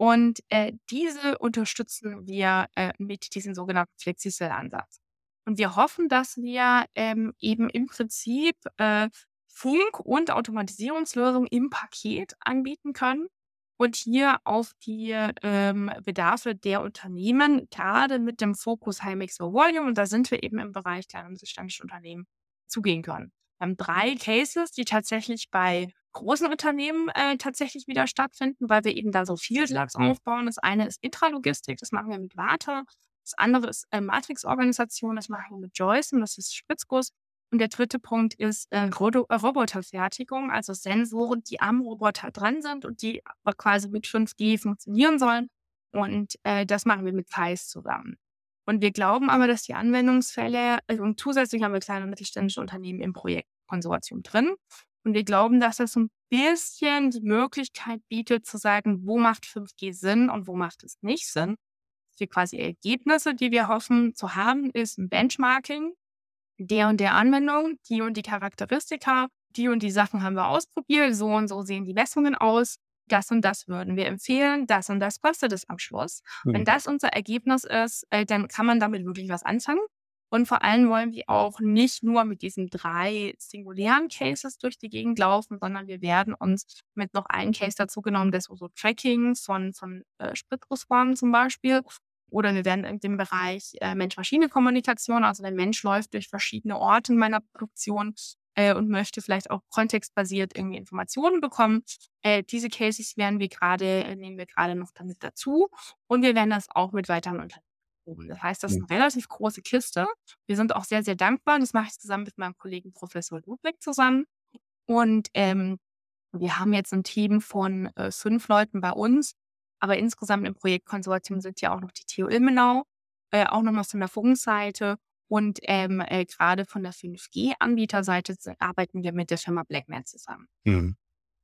Und äh, diese unterstützen wir äh, mit diesem sogenannten Flexicell-Ansatz. Und wir hoffen, dass wir ähm, eben im Prinzip äh, Funk- und Automatisierungslösungen im Paket anbieten können und hier auf die ähm, Bedarfe der Unternehmen, gerade mit dem Fokus High Mix Low Volume, und da sind wir eben im Bereich kleiner und mittelständischer Unternehmen, zugehen können. Wir haben drei Cases, die tatsächlich bei großen Unternehmen äh, tatsächlich wieder stattfinden, weil wir eben da so viel Lachs aufbauen. Das eine ist Intralogistik, das machen wir mit Warte. Das andere ist äh, Matrix-Organisation, das machen wir mit Joyce und das ist Spritzguss. Und der dritte Punkt ist äh, Roboterfertigung, also Sensoren, die am Roboter dran sind und die aber quasi mit 5G funktionieren sollen. Und äh, das machen wir mit Zeiss zusammen. Und wir glauben aber, dass die Anwendungsfälle, also und zusätzlich haben wir kleine und mittelständische Unternehmen im Projektkonsortium drin. Und wir glauben, dass das so ein bisschen die Möglichkeit bietet, zu sagen, wo macht 5G Sinn und wo macht es nicht Sinn. Die quasi Ergebnisse, die wir hoffen zu haben, ist ein Benchmarking der und der Anwendung, die und die Charakteristika, die und die Sachen haben wir ausprobiert, so und so sehen die Messungen aus. Das und das würden wir empfehlen, das und das kostet es am Schluss. Mhm. Wenn das unser Ergebnis ist, äh, dann kann man damit wirklich was anfangen. Und vor allem wollen wir auch nicht nur mit diesen drei singulären Cases durch die Gegend laufen, sondern wir werden uns mit noch einem Case dazu genommen, das so Trackings von, von äh, Spritbusformen zum Beispiel. Oder wir werden in dem Bereich äh, Mensch-Maschine-Kommunikation, also der Mensch läuft durch verschiedene Orte in meiner Produktion äh, und möchte vielleicht auch kontextbasiert irgendwie Informationen bekommen. Äh, diese Cases werden wir gerade, äh, nehmen wir gerade noch damit dazu. Und wir werden das auch mit weiteren Unternehmen. Das heißt, das ist eine relativ große Kiste. Wir sind auch sehr, sehr dankbar. Das mache ich zusammen mit meinem Kollegen Professor Ludwig zusammen. Und ähm, wir haben jetzt ein Team von äh, fünf Leuten bei uns. Aber insgesamt im Projektkonsortium sind ja auch noch die TU Ilmenau, äh, auch noch von der Funkseite. Und ähm, äh, gerade von der 5G-Anbieterseite arbeiten wir mit der Firma Blackman zusammen. Mhm.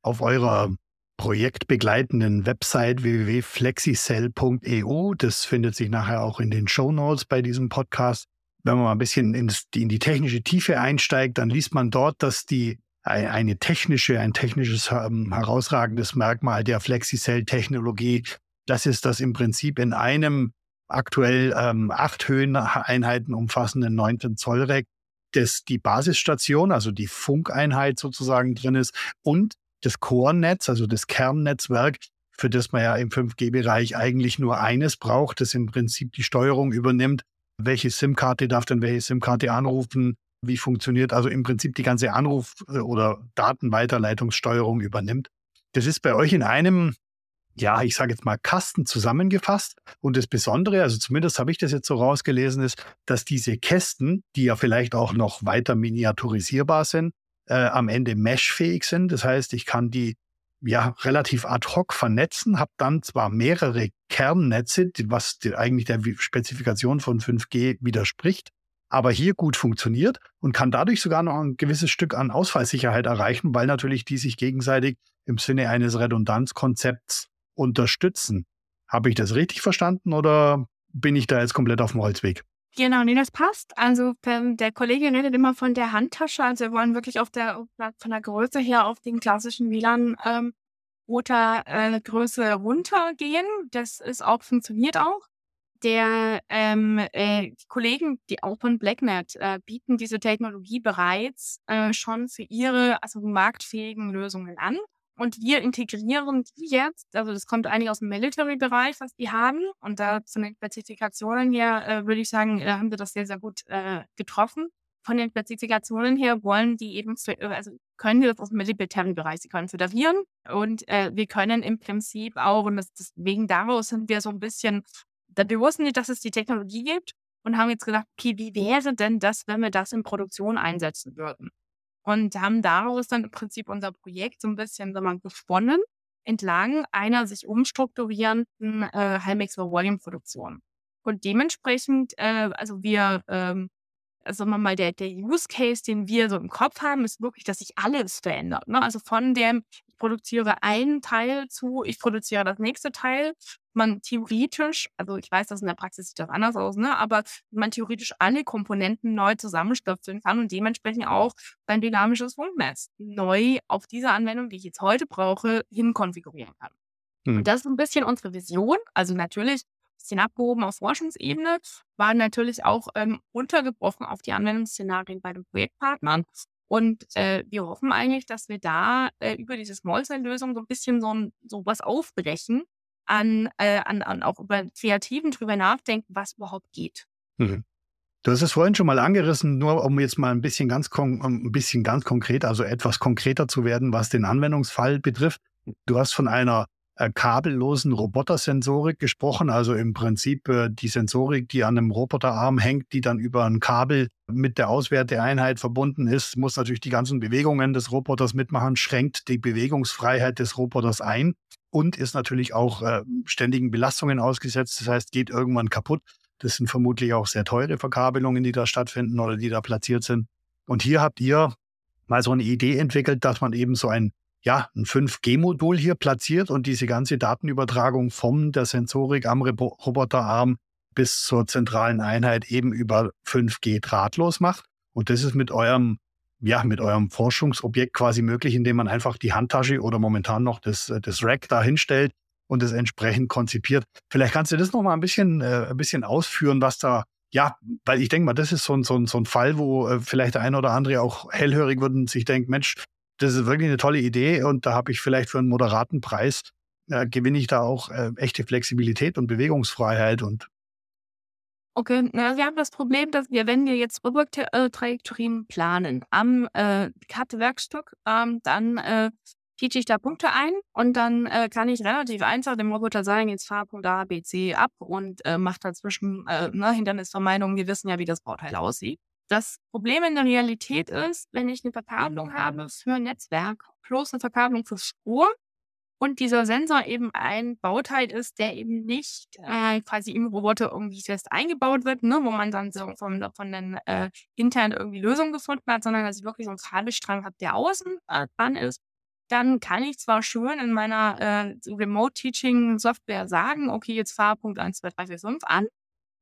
auf eurer projektbegleitenden Website www.flexicell.eu. Das findet sich nachher auch in den Show Notes bei diesem Podcast. Wenn man mal ein bisschen in die technische Tiefe einsteigt, dann liest man dort, dass die eine technische, ein technisches ähm, herausragendes Merkmal der Flexicell-Technologie, das ist das im Prinzip in einem aktuell ähm, acht Höheneinheiten umfassenden 19 Zoll Rack, das die Basisstation, also die Funkeinheit sozusagen drin ist und das Core-Netz, also das Kernnetzwerk, für das man ja im 5G-Bereich eigentlich nur eines braucht, das im Prinzip die Steuerung übernimmt. Welche SIM-Karte darf denn welche SIM-Karte anrufen? Wie funktioniert also im Prinzip die ganze Anruf- oder Datenweiterleitungssteuerung übernimmt. Das ist bei euch in einem, ja, ich sage jetzt mal Kasten zusammengefasst. Und das Besondere, also zumindest habe ich das jetzt so rausgelesen, ist, dass diese Kästen, die ja vielleicht auch noch weiter miniaturisierbar sind, äh, am Ende meshfähig sind. Das heißt, ich kann die ja relativ ad hoc vernetzen, habe dann zwar mehrere Kernnetze, was eigentlich der Spezifikation von 5G widerspricht, aber hier gut funktioniert und kann dadurch sogar noch ein gewisses Stück an Ausfallsicherheit erreichen, weil natürlich die sich gegenseitig im Sinne eines Redundanzkonzepts unterstützen. Habe ich das richtig verstanden oder bin ich da jetzt komplett auf dem Holzweg? Genau, nee, das passt. Also ähm, der Kollege redet immer von der Handtasche. Also wir wollen wirklich auf der von der Größe her auf den klassischen WLAN ähm, Router äh, Größe runtergehen. Das ist auch funktioniert auch. Der ähm, äh, die Kollegen, die auch von BlackNet äh, bieten diese Technologie bereits äh, schon für ihre also marktfähigen Lösungen an. Und wir integrieren die jetzt, also das kommt eigentlich aus dem Military-Bereich, was die haben. Und da zu den Spezifikationen her, äh, würde ich sagen, äh, haben wir das sehr, sehr gut äh, getroffen. Von den Spezifikationen her wollen die eben, äh, also können wir das aus dem Military-Bereich, sie können föderieren. Und äh, wir können im Prinzip auch, und das, deswegen daraus sind wir so ein bisschen, wir wussten nicht, dass es die Technologie gibt und haben jetzt gedacht, okay, wie wäre denn das, wenn wir das in Produktion einsetzen würden? Und haben daraus dann im Prinzip unser Projekt so ein bisschen sagen wir, gesponnen entlang einer sich umstrukturierenden äh, High-Mix-Volume-Produktion. Und dementsprechend, äh, also wir, ähm, also mal der, der Use Case, den wir so im Kopf haben, ist wirklich, dass sich alles verändert. Ne? Also von dem, ich produziere einen Teil zu, ich produziere das nächste Teil, man theoretisch, also ich weiß, dass in der Praxis sieht das anders aus, ne, aber man theoretisch alle Komponenten neu zusammenstöpseln kann und dementsprechend auch sein dynamisches Funknetz neu auf diese Anwendung, die ich jetzt heute brauche, hinkonfigurieren kann. Hm. Und das ist ein bisschen unsere Vision. Also natürlich ein bisschen abgehoben auf Forschungsebene, war natürlich auch ähm, untergebrochen auf die Anwendungsszenarien bei den Projektpartnern. Und äh, wir hoffen eigentlich, dass wir da äh, über diese Small-Cell-Lösung so ein bisschen so, ein, so was aufbrechen, an, äh, an, an auch über Kreativen drüber nachdenken, was überhaupt geht. Mhm. Du hast es vorhin schon mal angerissen, nur um jetzt mal ein bisschen ganz, ein bisschen ganz konkret, also etwas konkreter zu werden, was den Anwendungsfall betrifft. Du hast von einer äh, kabellosen Robotersensorik gesprochen, also im Prinzip äh, die Sensorik, die an einem Roboterarm hängt, die dann über ein Kabel mit der Auswerteeinheit verbunden ist, muss natürlich die ganzen Bewegungen des Roboters mitmachen, schränkt die Bewegungsfreiheit des Roboters ein und ist natürlich auch äh, ständigen Belastungen ausgesetzt. Das heißt, geht irgendwann kaputt. Das sind vermutlich auch sehr teure Verkabelungen, die da stattfinden oder die da platziert sind. Und hier habt ihr mal so eine Idee entwickelt, dass man eben so ein, ja, ein 5G-Modul hier platziert und diese ganze Datenübertragung von der Sensorik am Roboterarm bis zur zentralen Einheit eben über 5G drahtlos macht. Und das ist mit eurem ja, mit eurem Forschungsobjekt quasi möglich, indem man einfach die Handtasche oder momentan noch das, äh, das Rack da hinstellt und es entsprechend konzipiert. Vielleicht kannst du das noch mal ein bisschen, äh, ein bisschen ausführen, was da, ja, weil ich denke mal, das ist so ein, so ein, so ein Fall, wo äh, vielleicht der eine oder andere auch hellhörig wird und sich denkt, Mensch, das ist wirklich eine tolle Idee und da habe ich vielleicht für einen moderaten Preis, äh, gewinne ich da auch äh, echte Flexibilität und Bewegungsfreiheit und Okay, na, wir haben das Problem, dass wir, wenn wir jetzt Rücktrajektorien planen am äh, Cut-Werkstück, ähm, dann äh, teache ich da Punkte ein und dann äh, kann ich relativ einfach dem Roboter sagen, jetzt fahr Punkt A, B, C ab und äh, macht dazwischen äh, ne, Hindernisvermeidung. Wir wissen ja, wie das Bauteil aussieht. Das Problem in der Realität ist, wenn ich eine Verkabelung habe für ein Netzwerk plus eine Verkabelung für Spur, und dieser Sensor eben ein Bauteil ist, der eben nicht äh, quasi im Roboter irgendwie fest eingebaut wird, ne, wo man dann so von, von den äh, intern irgendwie Lösungen gefunden hat, sondern dass ich wirklich so einen Kabelstrang habe, der außen äh, dran ist. dann kann ich zwar schön in meiner äh, Remote-Teaching-Software sagen, okay, jetzt fahr Punkt 1, 2, 3, 4, 5 an,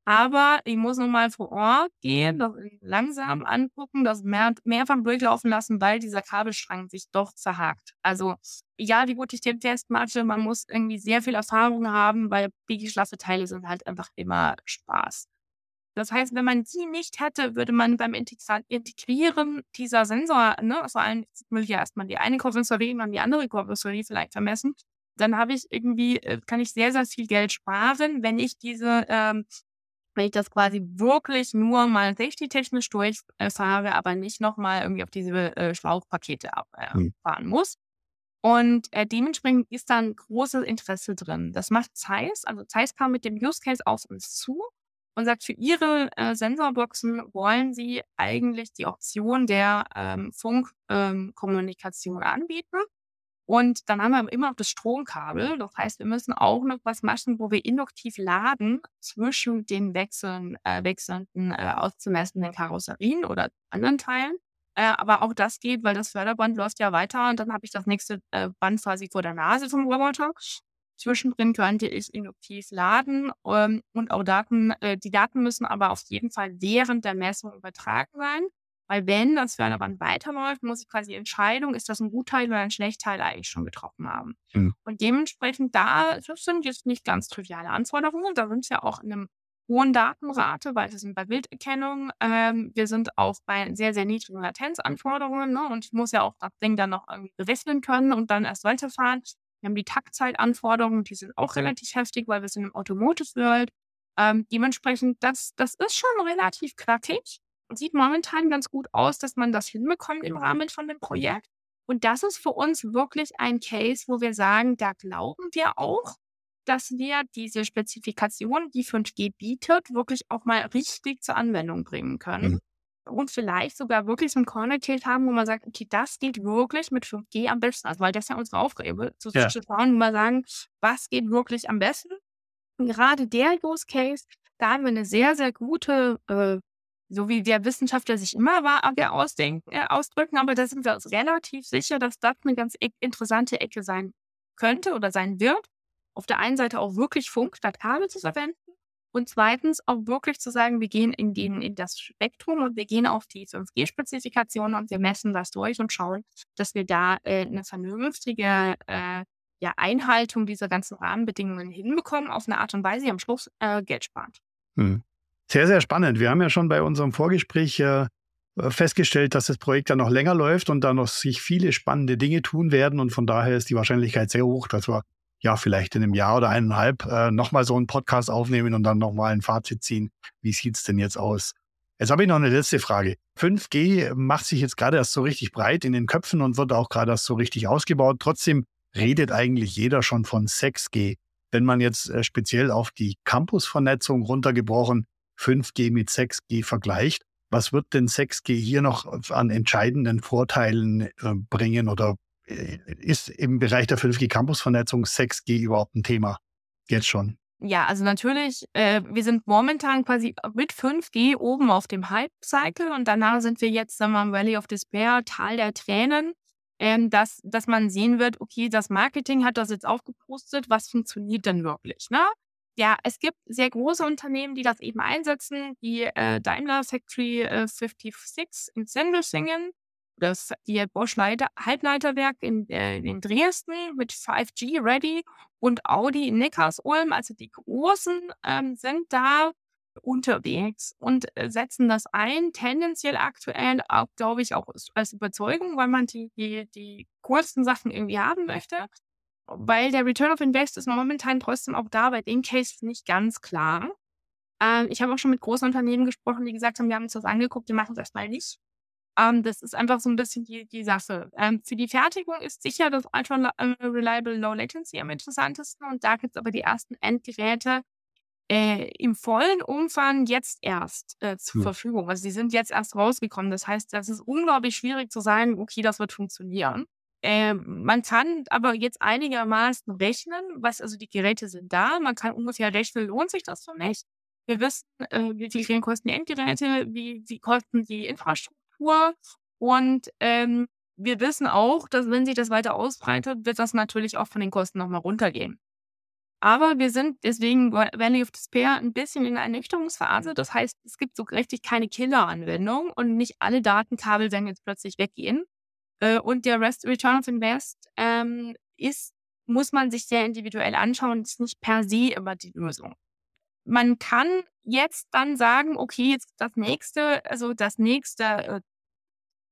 aber ich muss nochmal vor Ort gehen, das langsam angucken, das mehr, mehrfach durchlaufen lassen, weil dieser Kabelstrang sich doch zerhakt. Also, egal wie gut ich den Test mache, man muss irgendwie sehr viel Erfahrung haben, weil biegeschlaffe Teile sind halt einfach immer Spaß. Das heißt, wenn man die nicht hätte, würde man beim Integrieren dieser Sensor, ne, also ein, will ich ja erstmal die eine Korressorie und dann die andere Korressorie vielleicht vermessen, dann habe ich irgendwie, äh, kann ich sehr, sehr viel Geld sparen, wenn ich diese, ähm, wenn ich das quasi wirklich nur mal safety-technisch durchfahre, aber nicht nochmal irgendwie auf diese äh, Schlauchpakete abfahren äh, hm. muss. Und äh, dementsprechend ist da ein großes Interesse drin. Das macht Zeiss. Also Zeiss kam mit dem Use Case auf uns zu und sagt, für ihre äh, Sensorboxen wollen sie eigentlich die Option der ähm, Funkkommunikation ähm, anbieten. Und dann haben wir immer noch das Stromkabel. Das heißt, wir müssen auch noch was machen, wo wir induktiv laden zwischen den wechseln, äh, wechselnden, äh, auszumessenden Karosserien oder anderen Teilen. Äh, aber auch das geht, weil das Förderband läuft ja weiter und dann habe ich das nächste äh, Band quasi vor der Nase vom Roboter. Zwischendrin könnte ich induktiv laden ähm, und auch Daten, äh, die Daten müssen aber auf jeden Fall während der Messung übertragen sein. Weil wenn das Förderband weiterläuft, muss ich quasi die Entscheidung, ist das ein Gutteil oder ein Schlechtteil eigentlich schon getroffen haben. Mhm. Und dementsprechend da, das sind jetzt nicht ganz triviale Anforderungen. Da sind wir auch in einem hohen Datenrate, weil wir sind bei Bilderkennung. Ähm, wir sind auch bei sehr, sehr niedrigen Latenzanforderungen. Ne? Und ich muss ja auch das Ding dann noch irgendwie berechnen können und dann erst weiterfahren. Wir haben die Taktzeitanforderungen, die sind auch relativ heftig, weil wir sind im Automotive World. Ähm, dementsprechend, das, das ist schon relativ knackig. Sieht momentan ganz gut aus, dass man das hinbekommt im Rahmen von dem Projekt. Und das ist für uns wirklich ein Case, wo wir sagen, da glauben wir auch, dass wir diese Spezifikation, die 5G bietet, wirklich auch mal richtig zur Anwendung bringen können. Mhm und vielleicht sogar wirklich so ein Corner Case haben, wo man sagt, okay, das geht wirklich mit 5G am besten. Also, weil das ist ja unsere Aufgabe, zu ja. schauen, wo wir sagen, was geht wirklich am besten. Und gerade der Use Case, da haben wir eine sehr, sehr gute, äh, so wie der Wissenschaftler sich immer war, äh, ausdenken, äh, ausdrücken, aber da sind wir uns relativ sicher, dass das eine ganz e interessante Ecke sein könnte oder sein wird. Auf der einen Seite auch wirklich Funk statt Kabel zu verwenden und zweitens auch wirklich zu sagen, wir gehen in, den, in das Spektrum und wir gehen auf die 5G-Spezifikation und wir messen das durch und schauen, dass wir da äh, eine vernünftige äh, ja, Einhaltung dieser ganzen Rahmenbedingungen hinbekommen, auf eine Art und Weise, die am Schluss äh, Geld spart. Hm. Sehr, sehr spannend. Wir haben ja schon bei unserem Vorgespräch äh, festgestellt, dass das Projekt ja noch länger läuft und da noch sich viele spannende Dinge tun werden. Und von daher ist die Wahrscheinlichkeit sehr hoch, dass wir ja, vielleicht in einem Jahr oder eineinhalb äh, nochmal so einen Podcast aufnehmen und dann nochmal ein Fazit ziehen. Wie sieht es denn jetzt aus? Jetzt habe ich noch eine letzte Frage. 5G macht sich jetzt gerade erst so richtig breit in den Köpfen und wird auch gerade erst so richtig ausgebaut. Trotzdem redet eigentlich jeder schon von 6G. Wenn man jetzt äh, speziell auf die Campusvernetzung runtergebrochen 5G mit 6G vergleicht, was wird denn 6G hier noch an entscheidenden Vorteilen äh, bringen oder äh, ist im Bereich der 5G Campus-Vernetzung 6G überhaupt ein Thema? Jetzt schon. Ja, also natürlich, äh, wir sind momentan quasi mit 5G oben auf dem Hype-Cycle und danach sind wir jetzt, sagen wir mal, Valley of Despair, Tal der Tränen, ähm, dass, dass man sehen wird, okay, das Marketing hat das jetzt aufgepostet, was funktioniert denn wirklich, ne? Ja, es gibt sehr große Unternehmen, die das eben einsetzen, die äh, Daimler Factory äh, 56 in Sendelfingen, das die Bosch Leiter, Halbleiterwerk in, äh, in Dresden mit 5G ready und Audi in Neckarsulm, also die Großen ähm, sind da unterwegs und äh, setzen das ein, tendenziell aktuell auch, glaube ich, auch als Überzeugung, weil man die, die, die kurzen Sachen irgendwie haben möchte. Weil der Return of Invest ist momentan trotzdem auch da, bei dem Case nicht ganz klar. Ähm, ich habe auch schon mit großen Unternehmen gesprochen, die gesagt haben, wir haben uns das angeguckt, wir machen es erstmal nicht. Ähm, das ist einfach so ein bisschen die, die Sache. Ähm, für die Fertigung ist sicher das Ultra äh, Reliable Low Latency am interessantesten und da gibt es aber die ersten Endgeräte äh, im vollen Umfang jetzt erst äh, zur hm. Verfügung. Also die sind jetzt erst rausgekommen. Das heißt, das ist unglaublich schwierig zu sagen, okay, das wird funktionieren. Äh, man kann aber jetzt einigermaßen rechnen, was also die Geräte sind da. Man kann ungefähr rechnen, lohnt sich das für mich. Wir wissen, äh, wie viel kosten die Endgeräte, wie, wie kosten die Infrastruktur Struktur. Und ähm, wir wissen auch, dass wenn sich das weiter ausbreitet, wird das natürlich auch von den Kosten nochmal runtergehen. Aber wir sind deswegen Valley of Despair ein bisschen in der Ernüchterungsphase. Das heißt, es gibt so richtig keine Killer-Anwendung und nicht alle Datenkabel werden jetzt plötzlich weggehen. Äh, und der Rest Return of Invest ähm, ist, muss man sich sehr individuell anschauen, ist nicht per se immer die Lösung. Man kann jetzt dann sagen, okay, jetzt das nächste, also das nächste, äh,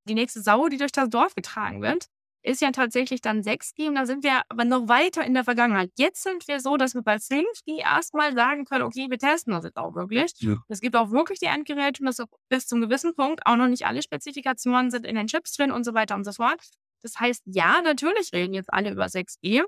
die nächste Sau, die durch das Dorf getragen wird, ist ja tatsächlich dann 6G und da sind wir aber noch weiter in der Vergangenheit. Jetzt sind wir so, dass wir bei 5G erstmal sagen können, okay, wir testen das jetzt auch wirklich. Ja. Es gibt auch wirklich die Endgeräte und das bis zum gewissen Punkt auch noch nicht alle Spezifikationen sind in den Chips drin und so weiter und so fort. Das heißt, ja, natürlich reden jetzt alle über 6G,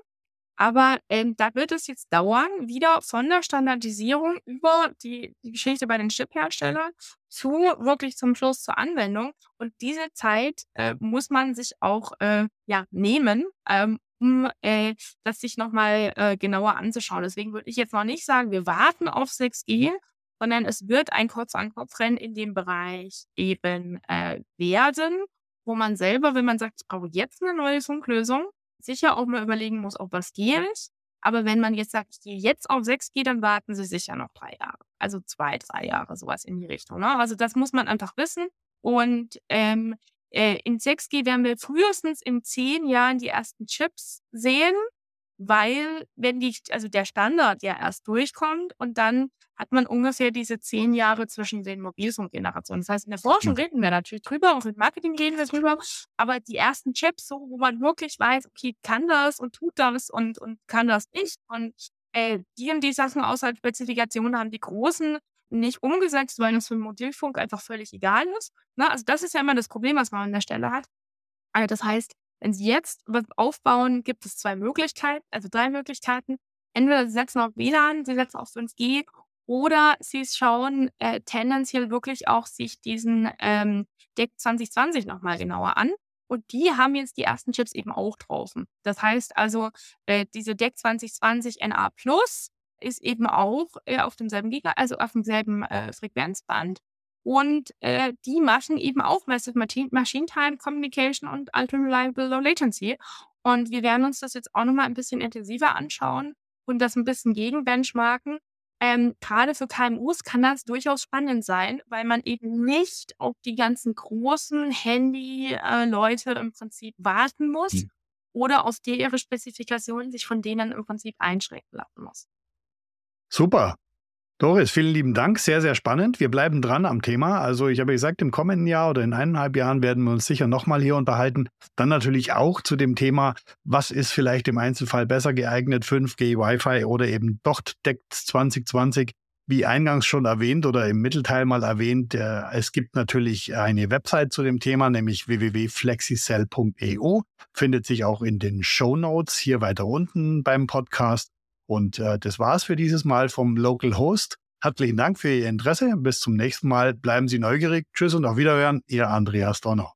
aber ähm, da wird es jetzt dauern, wieder von der Standardisierung über die, die Geschichte bei den Chip-Herstellern zu wirklich zum Schluss zur Anwendung. Und diese Zeit äh, muss man sich auch äh, ja, nehmen, ähm, um äh, das sich nochmal äh, genauer anzuschauen. Deswegen würde ich jetzt noch nicht sagen, wir warten auf 6G, sondern es wird ein Kurz-an-Kopf-Rennen in dem Bereich eben äh, werden, wo man selber, wenn man sagt, ich brauche jetzt eine neue Funklösung, sicher auch mal überlegen muss, ob was geht. Aber wenn man jetzt sagt, ich gehe jetzt auf 6G, dann warten sie sicher noch drei Jahre. Also zwei, drei Jahre, sowas in die Richtung. Ne? Also das muss man einfach wissen. Und ähm, äh, in 6G werden wir frühestens in zehn Jahren die ersten Chips sehen weil wenn die, also der Standard ja erst durchkommt und dann hat man ungefähr diese zehn Jahre zwischen den Mobilfunkgenerationen. Das heißt, in der Forschung mhm. reden wir natürlich drüber, auch im Marketing reden wir drüber, aber die ersten Chips, so, wo man wirklich weiß, okay, kann das und tut das und, und kann das nicht und äh, die und die Sachen außerhalb Spezifikationen haben die großen nicht umgesetzt, weil das für Mobilfunk einfach völlig egal ist. Na, also das ist ja immer das Problem, was man an der Stelle hat. Also das heißt, wenn Sie jetzt was aufbauen, gibt es zwei Möglichkeiten, also drei Möglichkeiten. Entweder Sie setzen auf WLAN, Sie setzen auf 5G oder Sie schauen äh, tendenziell wirklich auch sich diesen ähm, DEC 2020 nochmal genauer an. Und die haben jetzt die ersten Chips eben auch drauf. Das heißt also, äh, diese DEC 2020 NA Plus ist eben auch äh, auf demselben Giga, also auf demselben äh, Frequenzband. Und äh, die machen eben auch Massive Machine Time Communication und Ultra Reliable Low Latency. Und wir werden uns das jetzt auch nochmal ein bisschen intensiver anschauen und das ein bisschen gegenbenchmarken. Ähm, Gerade für KMUs kann das durchaus spannend sein, weil man eben nicht auf die ganzen großen Handy-Leute im Prinzip warten muss mhm. oder auf die ihre Spezifikationen sich von denen im Prinzip einschränken lassen muss. Super. Doris, vielen lieben Dank. Sehr, sehr spannend. Wir bleiben dran am Thema. Also ich habe gesagt, im kommenden Jahr oder in eineinhalb Jahren werden wir uns sicher nochmal hier unterhalten. Dann natürlich auch zu dem Thema, was ist vielleicht im Einzelfall besser geeignet, 5G, Wi-Fi oder eben doch DECT 2020. Wie eingangs schon erwähnt oder im Mittelteil mal erwähnt, äh, es gibt natürlich eine Website zu dem Thema, nämlich www.flexicell.eu. Findet sich auch in den Show Notes hier weiter unten beim Podcast. Und äh, das war's für dieses Mal vom Local Host. Herzlichen Dank für Ihr Interesse. Bis zum nächsten Mal. Bleiben Sie neugierig. Tschüss und auf Wiederhören. Ihr Andreas Donner.